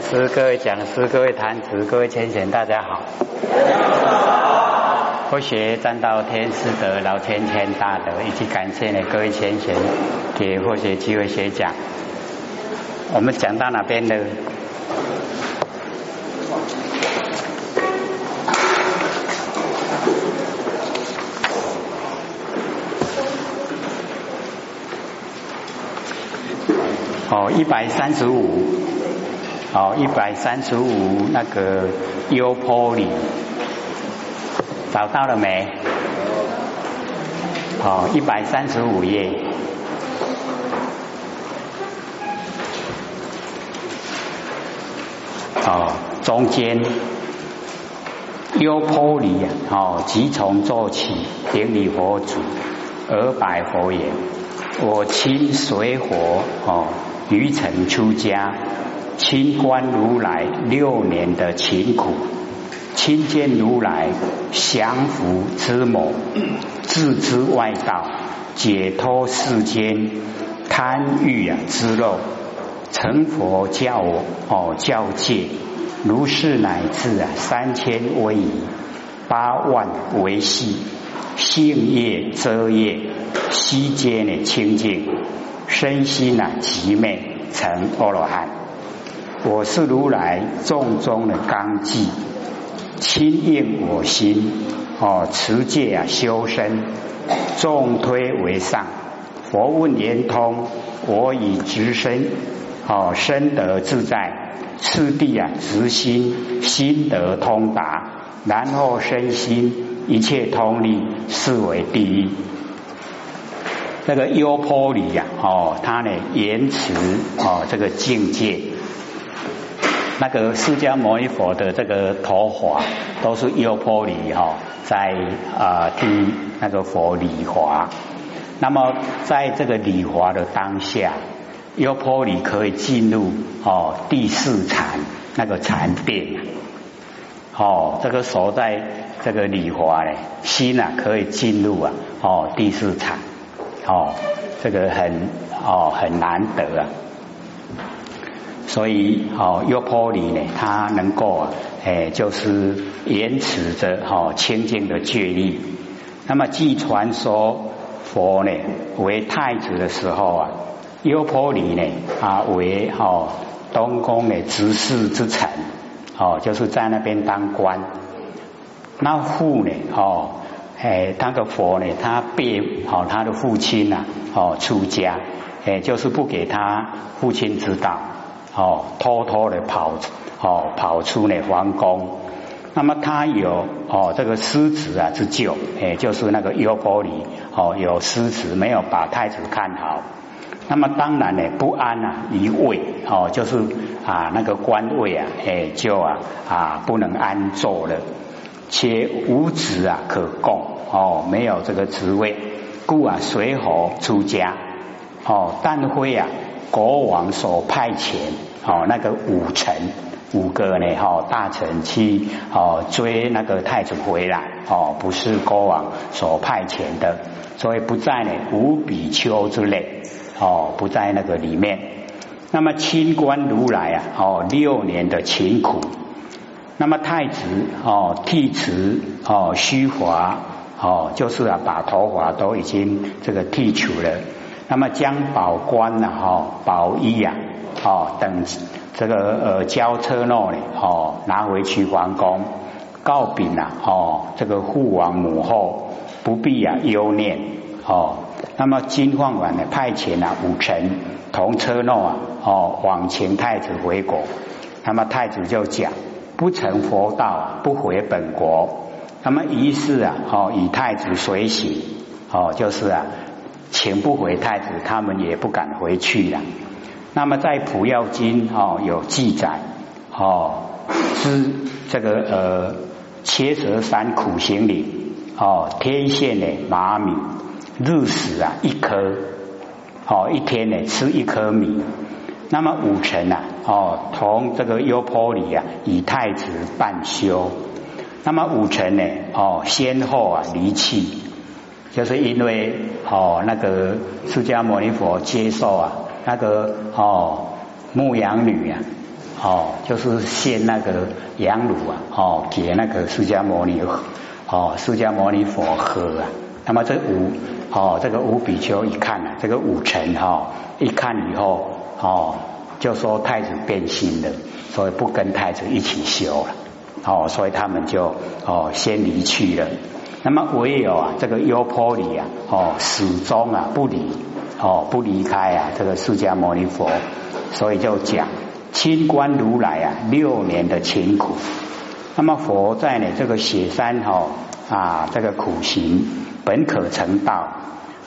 师、各位讲师、各位坛子、各位千贤，大家好。佛学占道天师德老千千大德，以及感谢呢各位千贤给佛学机会学讲。我们讲到哪边呢？哦，一百三十五，哦，一百三十五那个优坡里，找到了没？哦，一百三十五页，哦，中间优坡里呀，哦，即从做起，顶礼佛祖，而拜佛言：我亲水火，哦。愚臣出家，清观如来六年的勤苦，亲见如来降伏之谋，自知外道，解脱世间贪欲啊之肉，成佛教哦教戒，如是乃至啊三千威仪，八万维系，性业遮业，悉皆呢清净。身心啊极美，成阿罗汉。我是如来众中的纲纪，亲应我心哦，持戒啊修身，众推为上。佛问言通，我以直身哦，身得自在。次第啊直心，心得通达，然后身心一切通力，是为第一。那个优婆里呀，哦，他呢言辞哦，这个境界，那个释迦牟尼佛的这个头发都是优婆里哈，在啊替那个佛礼华。那么在这个礼华的当下，优婆里可以进入哦第四禅那个禅定，哦，这个所在这个礼华呢，心啊可以进入啊哦第四禅。哦，这个很哦很难得啊，所以哦优婆里呢，他能够啊，哎就是延迟着哦清净的戒律。那么据传说佛呢为太子的时候啊，优婆里呢啊为哦东宫的执事之臣，哦就是在那边当官。那父呢哦。哎，那个佛呢？他被好他的父亲呐，哦出家，哎，就是不给他父亲知道，哦，偷偷的跑，哦跑出呢皇宫。那么他有哦这个失职啊之咎，哎，就是那个优婆里哦有失职，没有把太子看好。那么当然呢不安啊一位，哦就是啊那个官位啊，哎就啊啊不能安坐了。且无职啊可供哦，没有这个职位，故啊随侯出家哦，但会啊国王所派遣哦那个五臣五个呢哈大臣去哦追那个太子回来哦，不是国王所派遣的，所以不在呢五比丘之内哦，不在那个里面。那么清官如来啊哦六年的勤苦。那么太子哦剃辞哦虚华哦就是啊把头发都已经这个剃除了，那么将宝冠呐哈宝衣呀哦等这个呃交车诺呢哦拿回去皇宫告禀呐哦这个父王母后不必啊忧念哦，那么金晃丸呢派遣啊五臣同车诺啊哦往请太子回国，那么太子就讲。不成佛道，不回本国。那么于是啊，哦，以太子随行，哦，就是啊，请不回太子，他们也不敢回去了。那么在普药经哦有记载，哦，是这个呃切舌山苦行里，哦，天线的麻米，日食啊一颗，哦，一天呢吃一颗米。那么五成啊，哦，同这个优婆里啊，以太子半修。那么五成呢，哦，先后啊离弃，就是因为哦那个释迦牟尼佛接受啊那个哦牧羊女啊哦，就是献那个羊乳啊，哦，给那个释迦牟尼哦，释迦牟尼佛喝啊。那么这五哦，这个五比丘一看啊，这个五臣哈一看以后哦，就说太子变心了，所以不跟太子一起修了。哦，所以他们就哦先离去了。那么唯有啊这个优婆里啊哦始终啊不离哦不离开啊这个释迦牟尼佛，所以就讲清观如来啊六年的勤苦。那么佛在呢这个雪山哈啊这个苦行本可成道，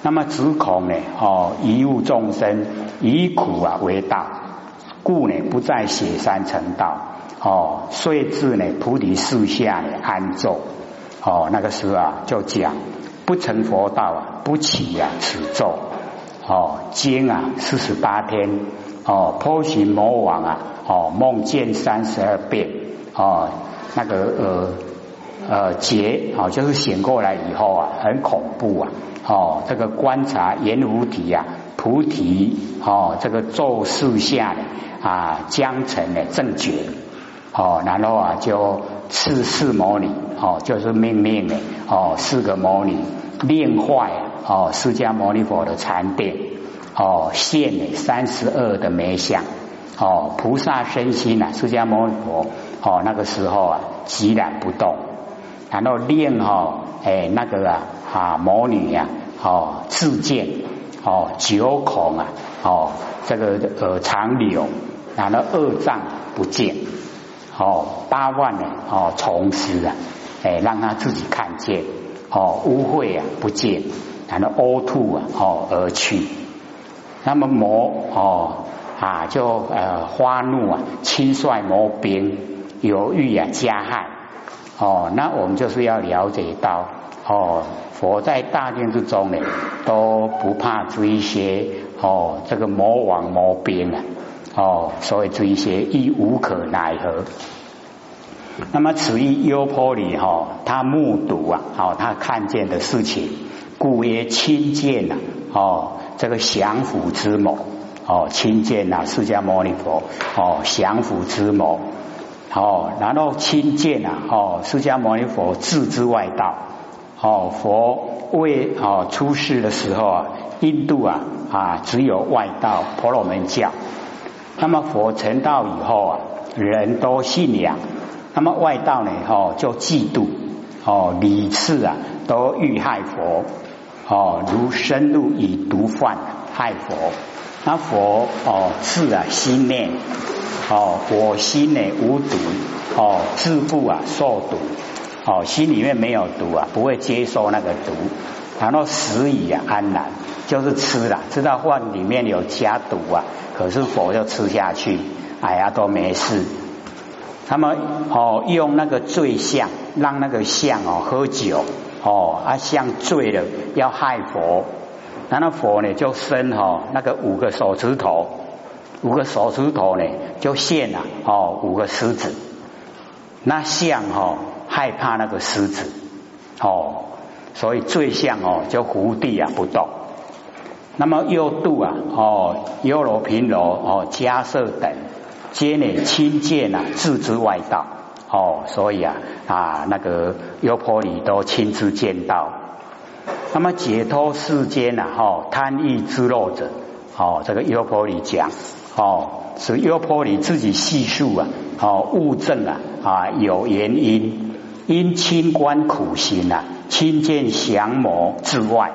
那么只恐呢哦一物众生以苦啊为道，故呢不在雪山成道。哦，遂至呢菩提树下呢安坐。哦，那个时候啊，就讲不成佛道啊，不起呀此咒。哦，经啊四十八天。哦，波旬魔王啊，哦梦见三十二变。哦，那个呃呃劫哦，就是醒过来以后啊，很恐怖啊。哦，这个观察阎浮提啊，菩提哦，这个咒树下啊，将成的正觉。哦，然后啊，就是四魔女，哦，就是命令的，哦，四个魔女令坏，哦，释迦牟尼佛的禅殿，哦，现了三十二的眉相，哦，菩萨身心啊，释迦牟尼佛，哦，那个时候啊，寂然不动，然后令哈，哎，那个啊，啊，魔女呀，哦，自见，哦，九孔啊，哦，这个呃长柳，然后二脏不见。哦，八万呢？哦，从师啊，哎，让他自己看见。哦，污秽啊，不见，然后呕吐啊，哦，而去。那么魔哦啊，就呃发怒啊，轻率魔兵，犹豫啊加害。哦，那我们就是要了解到，哦，佛在大殿之中呢，都不怕这些哦，这个魔王魔兵啊。哦，所以这些亦无可奈何。那么此一优婆里哈，他目睹啊，哦，他看见的事情，故曰亲见呐，哦，这个降伏之谋，哦，亲见呐，释迦牟尼佛，哦，降伏之谋，哦，然后亲见呐，哦，释迦牟尼佛自之外道，哦，佛为哦出世的时候啊，印度啊啊只有外道婆罗门教。那么佛成道以后啊，人都信仰，那么外道呢？哦，就嫉妒，哦，屡次啊都欲害佛，哦，如深入以毒犯害佛。那佛哦，自啊心念，哦，我心呢无毒，哦，自不啊受毒，哦，心里面没有毒啊，不会接受那个毒，然后死以啊安然。就是吃了，知道饭里面有加毒啊，可是佛就吃下去，哎呀都没事。他们哦用那个醉象，让那个象哦喝酒哦，啊象醉了要害佛，然后佛呢就伸哈那个五个手指头，五个手指头呢就现了哦五个狮子，那象哦害怕那个狮子哦，所以最像哦就伏地啊不动。那么右度啊，哦，优罗频罗哦，迦舍等，皆乃亲见啊，自知外道哦，所以啊啊，那个优婆里都亲自见到。那么解脱世间呐，哦，贪欲之乐者，哦，这个优婆里讲，哦，是优婆里自己细数啊，哦，物证啊啊有原因，因清官苦行啊，亲见降魔之外。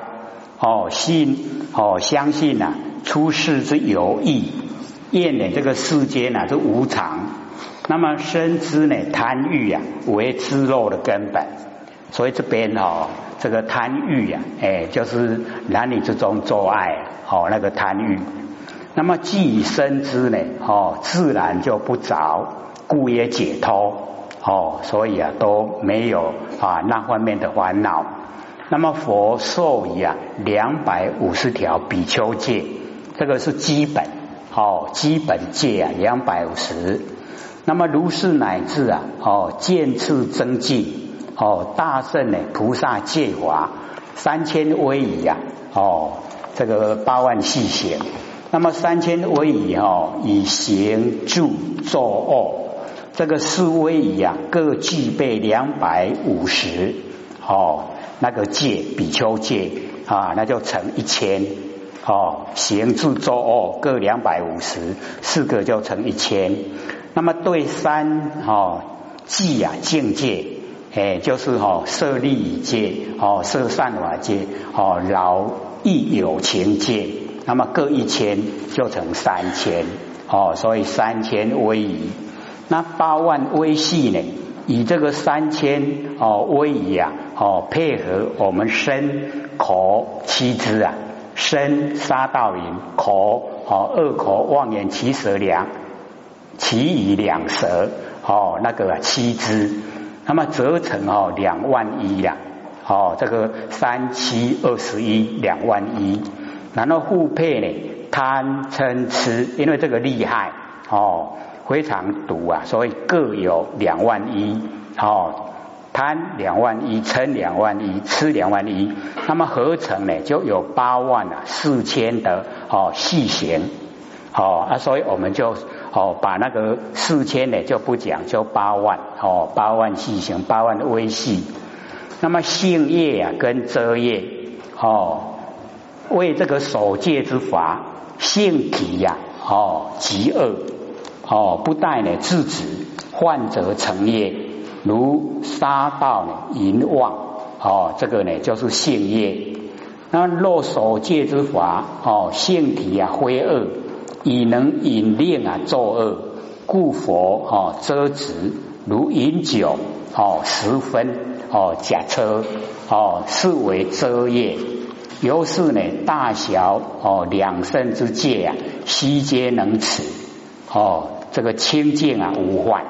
哦，信哦，相信呐，出世之有意，厌呢这个世间呐是无常，那么深知呢贪欲啊为知肉的根本，所以这边哦这个贪欲啊，哎就是男女之中做爱哦那个贪欲，那么既已深知呢哦自然就不着，故也解脱。哦，所以啊都没有啊那方面的烦恼。那么佛授以啊两百五十条比丘戒，这个是基本哦，基本戒啊两百五十。那么如是乃至啊哦渐次增进哦大圣呢菩萨戒法三千威仪啊哦这个八万细行，那么三千威仪哦，以行住坐卧，这个四威仪啊，各具备两百五十哦，那个戒比丘戒啊，那就乘一千哦，行住坐卧各两百五十，四个就乘一千。那么对三哦，寂啊境界。哎，就是哈设利戒，哦设善法戒，哦劳亦有情戒，那么各一千就成三千，哦所以三千威仪，那八万微细呢？以这个三千哦微仪啊，哦配合我们身口七支啊，身杀道林，口哦二口望眼七舌两，其余两舌哦那个七支。那么折成哦两万一呀，哦这个三七二十一两万一，然后互配呢贪嗔痴，因为这个厉害哦非常毒啊，所以各有两万一哦贪两万一，嗔两万一，吃两万一，那么合成呢就有八万啊四千的哦细行哦啊，所以我们就。哦，把那个四千呢就不讲，就八万哦，八万细行，八万的微细。那么性业啊，跟遮业哦，为这个守戒之法，性体呀哦极恶哦，不待呢制止，患者成业，如杀盗呢淫妄哦，这个呢就是性业。那若守戒之法哦，性体啊灰恶。以能引令啊作恶，故佛哦遮止，如饮酒哦十分哦假车哦是为遮业，由是呢大小哦两身之戒啊悉皆能持哦这个清净啊无患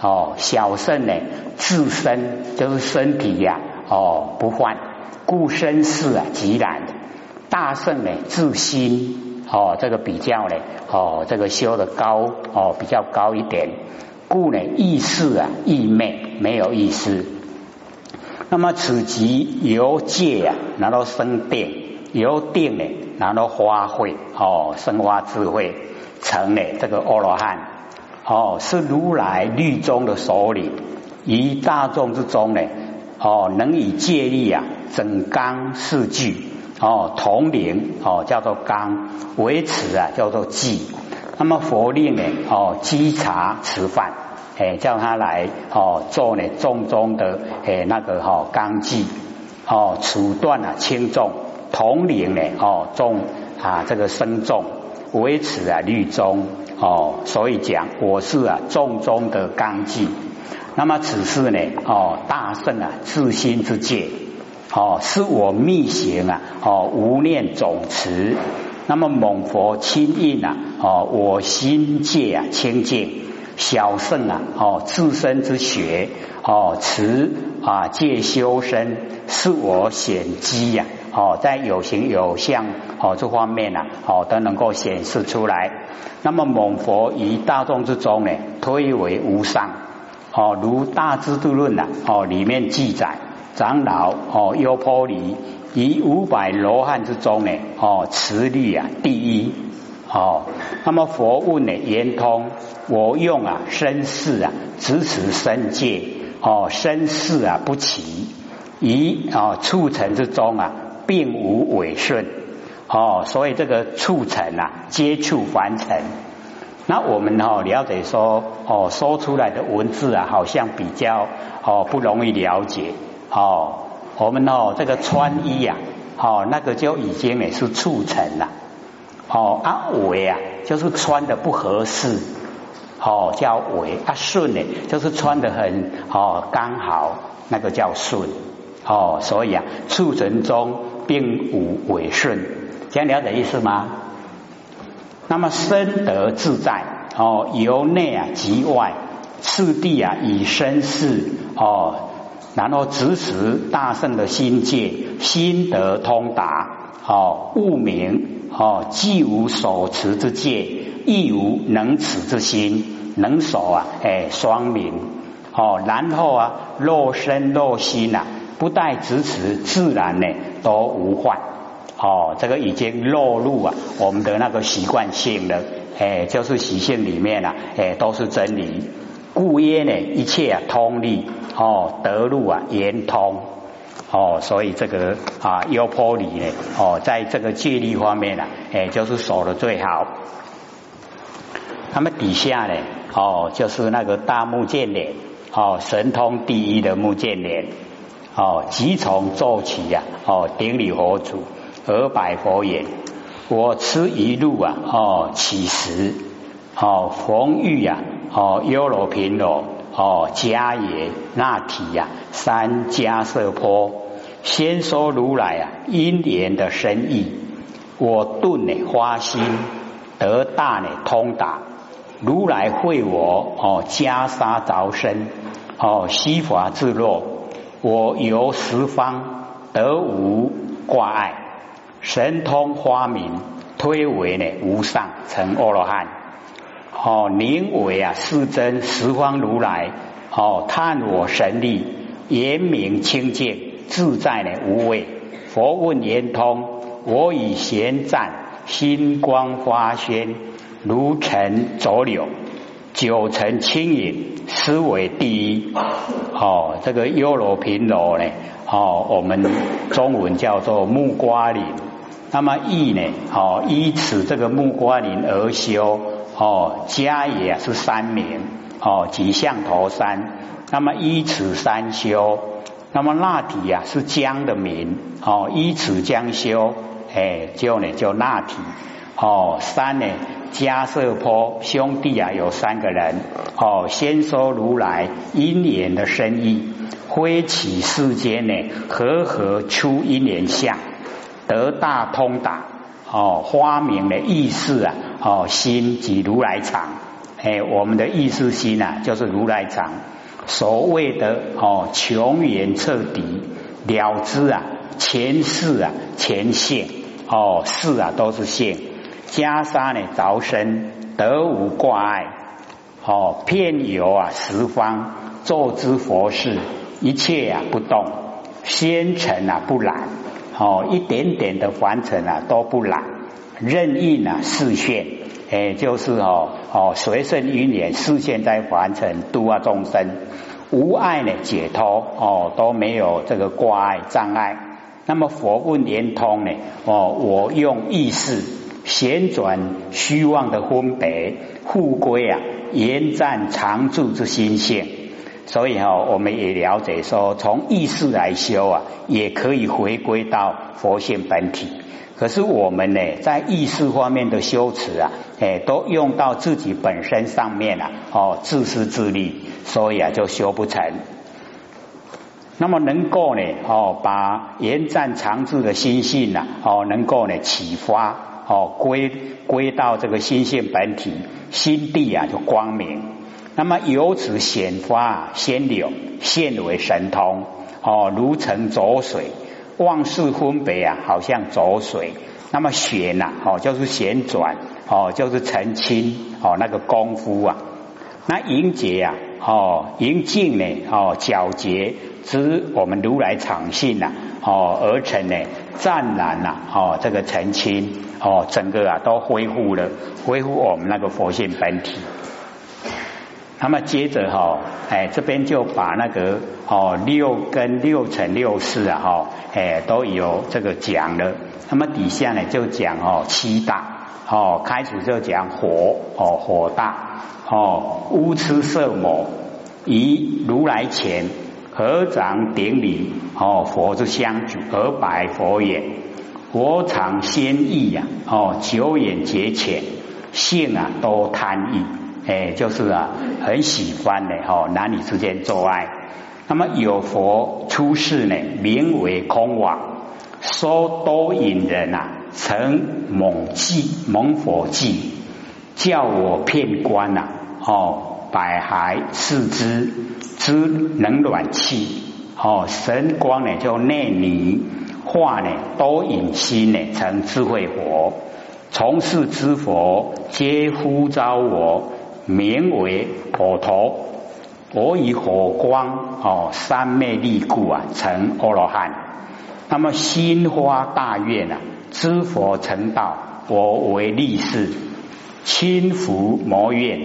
哦小圣呢自身就是身体呀哦不患，故身世啊极然，大圣呢自心。哦，这个比较呢，哦，这个修的高哦，比较高一点，故呢意识啊意昧没有意思。那么此即由戒啊，然后生定，由定呢，然后发慧哦，生发智慧，成呢这个阿罗汉哦，是如来律中的首领，于大众之中呢，哦，能以戒力啊整纲四句。哦，统领哦，叫做纲；维持啊，叫做纪。那么佛令呢？哦，稽查吃饭，哎，叫他来哦做呢重中的哎那个哈纲纪哦，处断啊轻重，统领呢哦重啊这个身重，维持啊律宗哦，所以讲我是啊重中的纲纪。那么此事呢哦大圣啊自心之戒。哦，是我密行啊！哦，无念总持，那么猛佛亲印啊！哦，我心界啊清净，小圣啊！哦，自身之学哦，持啊戒修身，是我显机呀！哦，在有形有相哦这方面呢，哦都能够显示出来。那么猛佛于大众之中呢，推为无上哦，如大智度论呐哦里面记载。长老哦，优婆离以五百罗汉之中呢，哦，持律啊第一哦。那么佛问呢，圆通，我用啊身世啊支持身界哦，身世啊不齐，以啊促成之中啊，并无违顺哦，所以这个促成啊，接触凡尘。那我们哦了解说哦，说出来的文字啊，好像比较哦不容易了解。哦，我们哦，这个穿衣呀，哦，那个就已经也是促成了。哦，啊尾啊，就是穿的不合适，哦，叫尾啊顺呢，就是穿的很哦刚好，那个叫顺。哦，所以啊，促成中并无违顺，这样了解意思吗？那么身得自在，哦，由内啊及外，次第啊以身事，哦。然后直持大圣的心界，心得通达，哦，悟明，哦，既无所持之戒，亦无能持之心，能守啊，哎，双明，哦，然后啊，若身若心呐，不待执持，自然呢都无患，哦，这个已经落入啊我们的那个习惯性了，哎，就是习性里面啊，哎，都是真理。故曰呢，一切啊通利，哦，得路啊圆通，哦，所以这个啊优婆离呢，哦，在这个戒律方面啊，哎，就是守的最好。那么底下呢，哦，就是那个大目犍连，哦，神通第一的目犍连，哦，即从做起呀，哦，顶礼佛祖。而百佛言：“我吃一路啊，哦，乞食，哦，逢遇呀，哦，优罗频罗，哦，迦耶那提呀，三迦瑟坡，先说如来啊，因缘的深意，我顿呢花心，得大呢通达，如来会我，哦，袈裟着身，哦，西法自若，我游十方，得无挂碍。”神通花明，推为呢无上成阿罗汉。哦，名为啊世真十方如来。哦，探我神力，严明清净，自在呢无畏。佛问言通，我以贤赞，心光发宣，如尘浊柳，九尘轻盈，思维第一。哦，这个优罗平罗呢？哦，我们中文叫做木瓜林。那么义呢？哦，依此这个木瓜林而修哦，家也是三名哦，即象头山。那么依此山修，那么那提呀是江的名哦，依此江修，哎，就呢就那提哦。三呢，迦瑟坡兄弟啊有三个人哦，先说如来因缘的深意，挥起世间呢，和合出因缘相。得大通达哦，发明的意识啊哦，心即如来藏，哎，我们的意识心啊，就是如来藏。所谓的哦，穷源彻底了知啊，前世啊，前现哦，世啊都是现。袈裟呢着身，得无挂碍哦，遍游啊十方，坐之佛事，一切啊不动，仙尘啊不染。哦，一点点的凡尘啊都不染，任意啊视现，哎，就是哦哦随顺因缘视线在凡尘度啊众生，无碍呢解脱哦都没有这个挂碍障碍。那么佛问连通呢？哦，我用意识旋转虚妄的分别，复归啊延展常住之心性。所以哈，我们也了解说，从意识来修啊，也可以回归到佛性本体。可是我们呢，在意识方面的修持啊，哎，都用到自己本身上面了，哦，自私自利，所以啊，就修不成。那么能够呢，哦，把延战长治的心性啊，哦，能够呢启发，哦，归归到这个心性本体，心地啊，就光明。那么由此显发仙柳，现为神通哦，如成浊水，万事分别啊，好像浊水。那么旋呐，哦，就是旋转，哦，就是澄清，哦，那个功夫啊。那迎劫啊，哦，迎静呢，哦，皎洁知我们如来常性呐，哦，而成呢，湛然呐，哦，这个澄清，哦，整个啊都恢复了，恢复我们那个佛性本体。那么接着哈，哎，这边就把那个哦六跟六乘六四啊哈，哎都有这个讲了。那么底下呢就讲哦七大哦，开始就讲火哦火大哦乌痴色魔，以如来前合掌顶礼哦佛之相举而白佛言：佛常先意呀哦久远劫浅性啊多贪意。哎，就是啊，很喜欢的哈，男女之间做爱。那么有佛出世呢，名为空王，说多引人啊，成猛计猛火计，叫我骗官呐，哦，百骸四肢知能暖气，哦，神光呢叫内泥，化呢多引心呢成智慧佛，从事之佛皆呼召我。名为火头，我以火光哦三昧力故啊成阿罗汉。那么心花大愿啊，知佛成道，我为力士，亲服魔怨。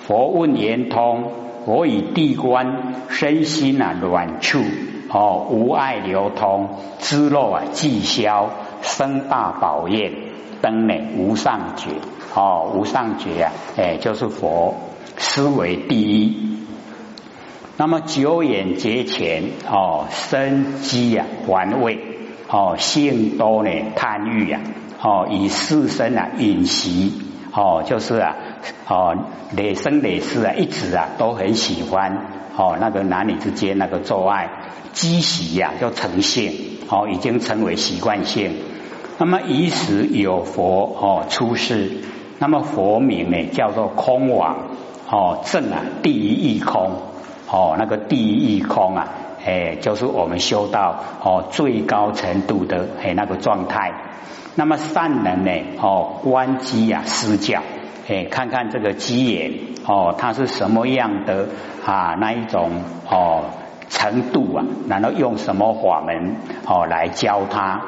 佛问言通，我以地观身心啊软处哦，无碍流通，知漏啊寂消，生大宝焰，灯呢无上觉哦，无上觉啊，哎，就是佛思维第一。那么久远节前哦，生机啊，还未哦，性多呢，贪欲啊，哦，以四身啊，饮习哦，就是啊，哦，累生累世啊，一直啊，都很喜欢哦，那个男女之间那个做爱，积习呀，就成性哦，已经成为习惯性。那么以时有佛哦出世，那么佛名呢，叫做空王哦，正啊，第一义空。哦，那个第一空啊，哎，就是我们修到哦最高程度的哎那个状态。那么善人呢，哦观机啊施教，哎看看这个机眼哦它是什么样的啊那一种哦程度啊，然后用什么法门哦来教他。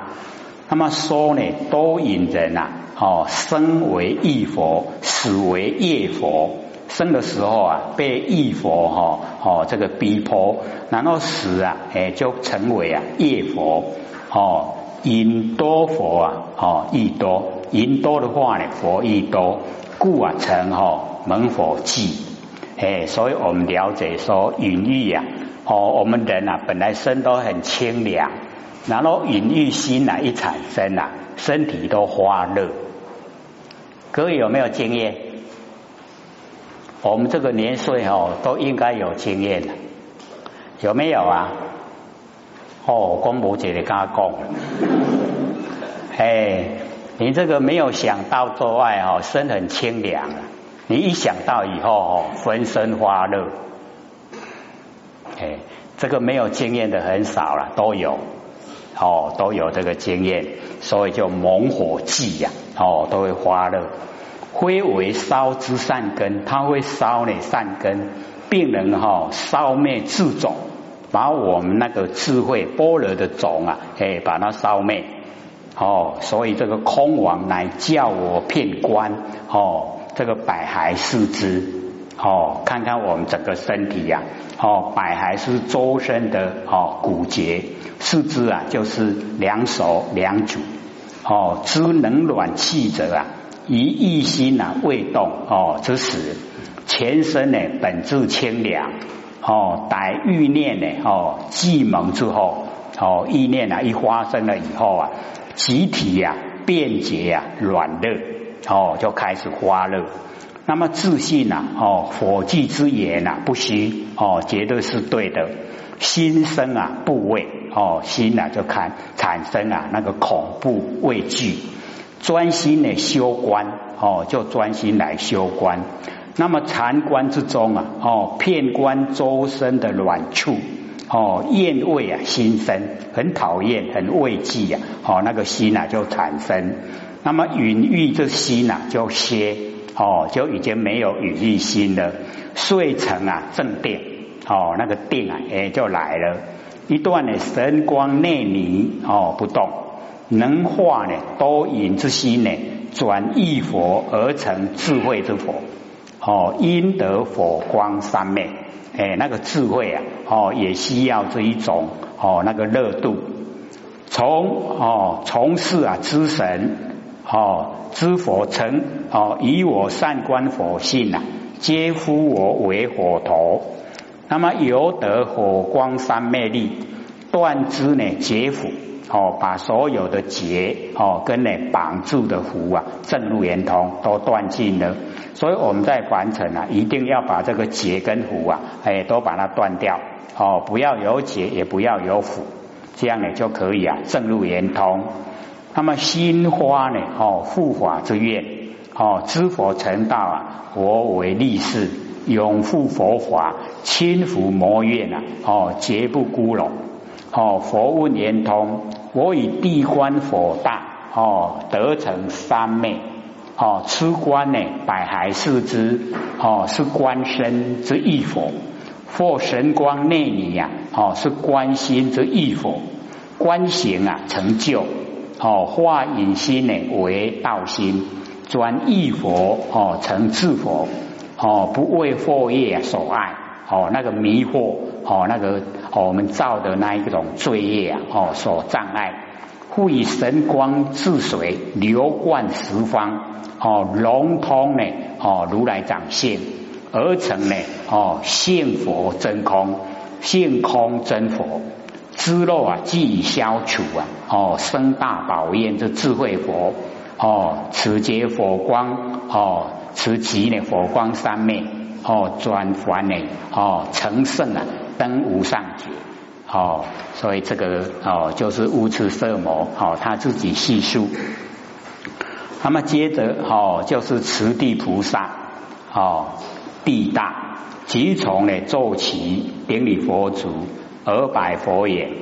那么说呢，多引人啊，哦生为义佛，死为业佛。生的时候啊，被义佛哈哦这个逼迫，然后死啊，哎就成为啊业佛哦引多佛啊哦义多引多的话呢佛义多，故啊成哈门佛记哎，所以我们了解说隐喻呀哦我们人啊本来身都很清凉，然后隐喻心啊一产生啊身体都发热，各位有没有经验？我们这个年岁哦，都应该有经验的，有没有啊？哦，公婆姐的跟他讲，哎，你这个没有想到做爱哦，身很清凉，你一想到以后哦，浑身发热，哎，这个没有经验的很少了，都有哦，都有这个经验，所以就猛火剂呀，哦，都会发热。灰为烧之善根，它会烧你善根，病人哈烧灭智种，把我们那个智慧波罗的种啊，哎，把它烧灭。哦，所以这个空王乃叫我片观，哦，这个百骸四肢，哦，看看我们整个身体呀，哦，百骸是周身的哦骨节，四肢啊就是两手两足，哦，知冷暖气者啊。以一心呐未动哦之时，全身呢本质清凉哦，待欲念呢哦既萌之后哦意念啊一发生了以后啊，集体呀便捷呀软热哦就开始发热。那么自信呐哦火炬之言呐不虚哦绝对是对的。心生啊部位哦心呐就看产生啊那个恐怖畏惧。专心的修观哦，就专心来修观。那么禅观之中啊，哦，片观周身的软处哦，厌畏啊，心生很讨厌，很畏惧啊，哦，那个心啊就产生。那么允欲这心啊就歇哦，就已经没有允欲心了。遂成啊正定哦，那个定啊也就来了。一段呢神光内凝哦不动。能化呢多引之心呢，转异佛而成智慧之佛。哦，因得佛光三昧，哎，那个智慧啊，哦，也需要这一种哦，那个热度。从哦从事啊知神哦知佛成哦以我善观佛性啊，皆呼我为火头。那么由得火光三昧力，断之呢解缚。哦，把所有的结哦跟呢绑住的符啊，正入圆通都断尽了。所以我们在凡尘啊，一定要把这个结跟符啊，哎，都把它断掉。哦，不要有结，也不要有符，这样呢就可以啊，正入圆通。那么心花呢，哦，护法之愿，哦，知佛成道啊，我为力士，永护佛法，亲服魔怨啊，哦，绝不孤陋。哦，佛问圆通。我以地观佛大哦，得成三昧哦，吃观呢百骸四肢哦，是观身之意佛；或神光内里呀哦，是观心之意佛；观行啊成就哦，化隐心呢为道心，转意佛哦成智佛哦，不为惑业所爱哦，那个迷惑哦，那个哦我们造的那一种罪业啊哦所障碍。复以神光治水，流贯十方，哦，融通呢，哦，如来掌现而成呢，哦，现佛真空，现空真佛，知漏啊，即消除啊，哦，生大宝焰这智慧佛，哦，此劫佛光，哦，此即呢佛光三昧，哦，转凡呢，哦，成圣啊，登无上觉。哦，所以这个哦就是无痴色魔，哦他自己叙述。那么接着哦就是慈地菩萨，哦地大，即从呢奏起顶礼佛足，而拜佛言：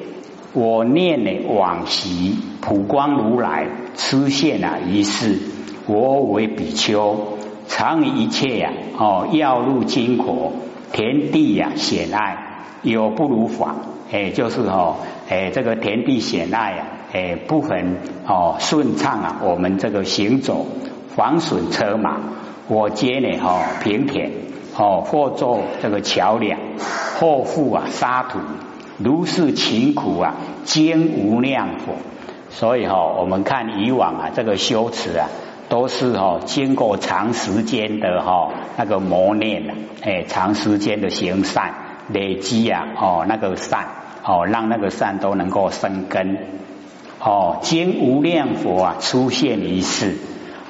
我念呢往昔普光如来出现啊一世，我为比丘，常以一切呀哦要入金国田地呀险隘，有不如法。哎，就是哦，哎，这个田地险隘啊，哎，不很哦顺畅啊。我们这个行走，防损车马，我皆呢哈平田哦，或做这个桥梁，或覆啊沙土，如是勤苦啊，兼无量苦。所以哈，我们看以往啊，这个修持啊，都是哈经过长时间的哈那个磨练啊，哎，长时间的行善。累积啊，哦，那个善，哦，让那个善都能够生根，哦，经无量佛啊出现一世，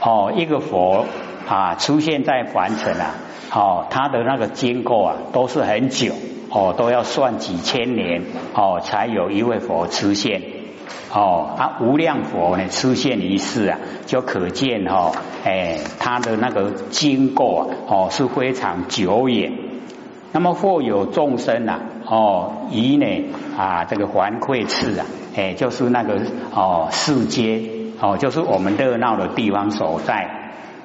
哦，一个佛啊出现在凡尘啊，哦，他的那个经过啊都是很久，哦，都要算几千年，哦，才有一位佛出现，哦，啊，无量佛呢出现一世啊，就可见哈，哎，他的那个经过啊，哦，是非常久远。那么或有众生呐，哦，以呢啊这个环馈次啊，哎，就是那个哦世间哦，就是我们热闹的地方所在，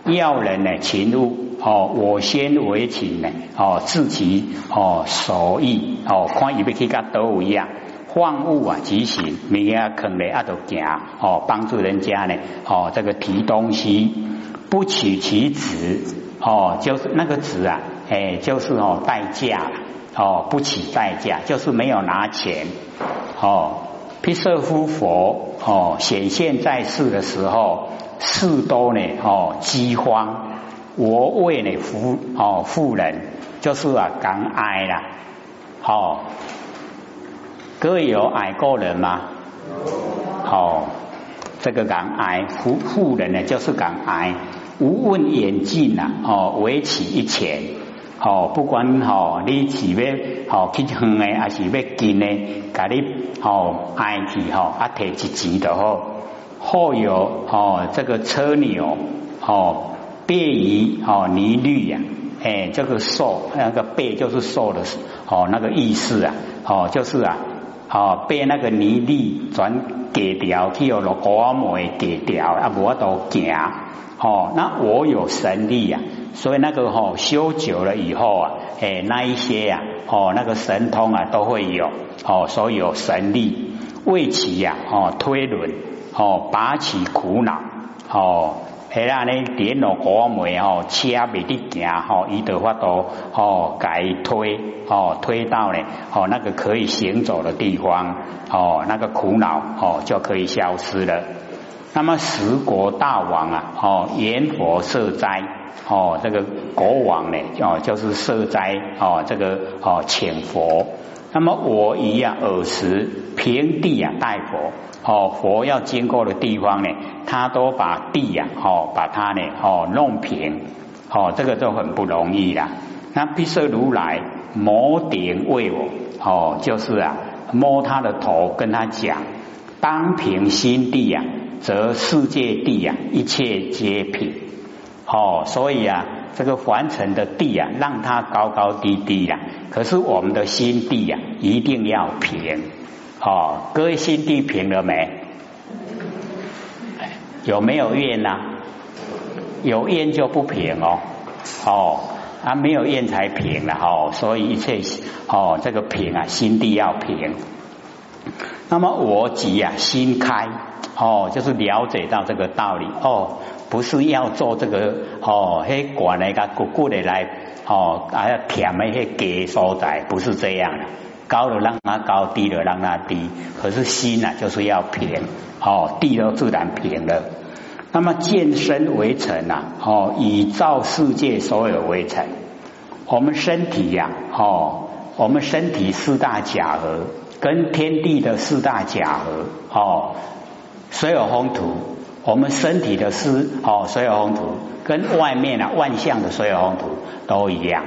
要人呢请入哦，我先为请呢哦，自其哦所意哦，看以为去甲都一样，万物啊即行，每个坑里啊都行哦，帮助人家呢哦，这个提东西不取其值哦，就是那个值啊。哎，就是哦，代价哦，不起代价，就是没有拿钱哦。毗舍夫佛哦，显现在世的时候，事多呢哦，饥荒。我为呢富哦富人，就是啊，敢挨啦。哦，各位有矮过人吗？哦，这个敢挨富富人呢，就是敢挨，无问远近呐哦，为起一钱。哦，不管吼，你是要吼去远的，还是要近的，甲你吼爱去吼，啊提一钱就好。或有哦，这个车牛哦，背于哦泥绿呀，哎，这个瘦那个背就是瘦的哦那个意思啊，哦就是啊，哦被那个泥地转割掉，去有落果梅割掉，啊无都行。哦，那我有神力呀。所以那个哈修久了以后啊，哎那一些呀，哦那个神通啊都会有，哦所以有神力为其呀，哦推轮，哦拔起苦恼，哦迄下呢点落果梅哦车未得行，哦伊的话都哦改推，哦推到呢，哦那个可以行走的地方，哦那个苦恼哦就可以消失了。那么十国大王啊，哦阎佛设斋。哦，这个国王呢，哦，就是设斋哦，这个哦，请佛。那么我一样耳时平地啊，待佛。哦，佛要经过的地方呢，他都把地呀，哦，把它呢，哦，弄平。哦，这个就很不容易啦。那毗舍如来摩顶为我，哦，就是啊，摸他的头，跟他讲，当平心地呀，则世界地呀，一切皆平。哦，所以啊，这个凡尘的地啊，让它高高低低呀。可是我们的心地呀，一定要平。哦，各位心地平了没？有没有怨呐？有怨就不平哦。哦，啊，没有怨才平了哦。所以一切哦，这个平啊，心地要平。那么我即呀心开哦，就是了解到这个道理哦，不是要做这个哦，嘿管那个鼓鼓的来哦，还要舔那些给所在，不是这样的。高了让它高，低了让它低。可是心呢，就是要平哦，地都自然平了。那么见身为尘呐，哦，以造世界所有为尘。我们身体呀，哦，我们身体四大假合，跟天地的四大假合，哦，所有风土，我们身体的四哦，所有风土跟外面啊万象的所有风土都一样，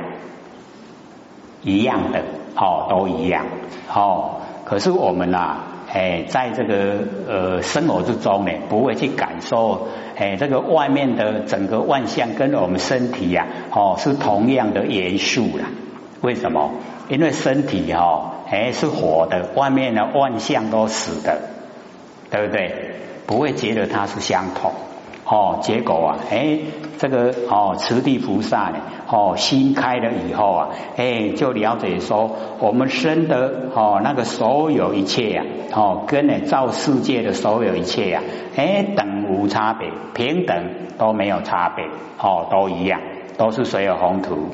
一样的，哦，都一样，哦，可是我们呐。哎，在这个呃生活之中呢，不会去感受哎这个外面的整个万象跟我们身体呀，哦是同样的元素啦。为什么？因为身体哈哎是活的，外面的万象都死的，对不对？不会觉得它是相同。哦，结果啊，哎，这个哦，慈地菩萨呢，哦，心开了以后啊，哎，就了解说，我们生的哦，那个所有一切呀，哦，跟呢造世界的所有一切呀，哎，等无差别，平等都没有差别，哦，都一样，都是所有宏图。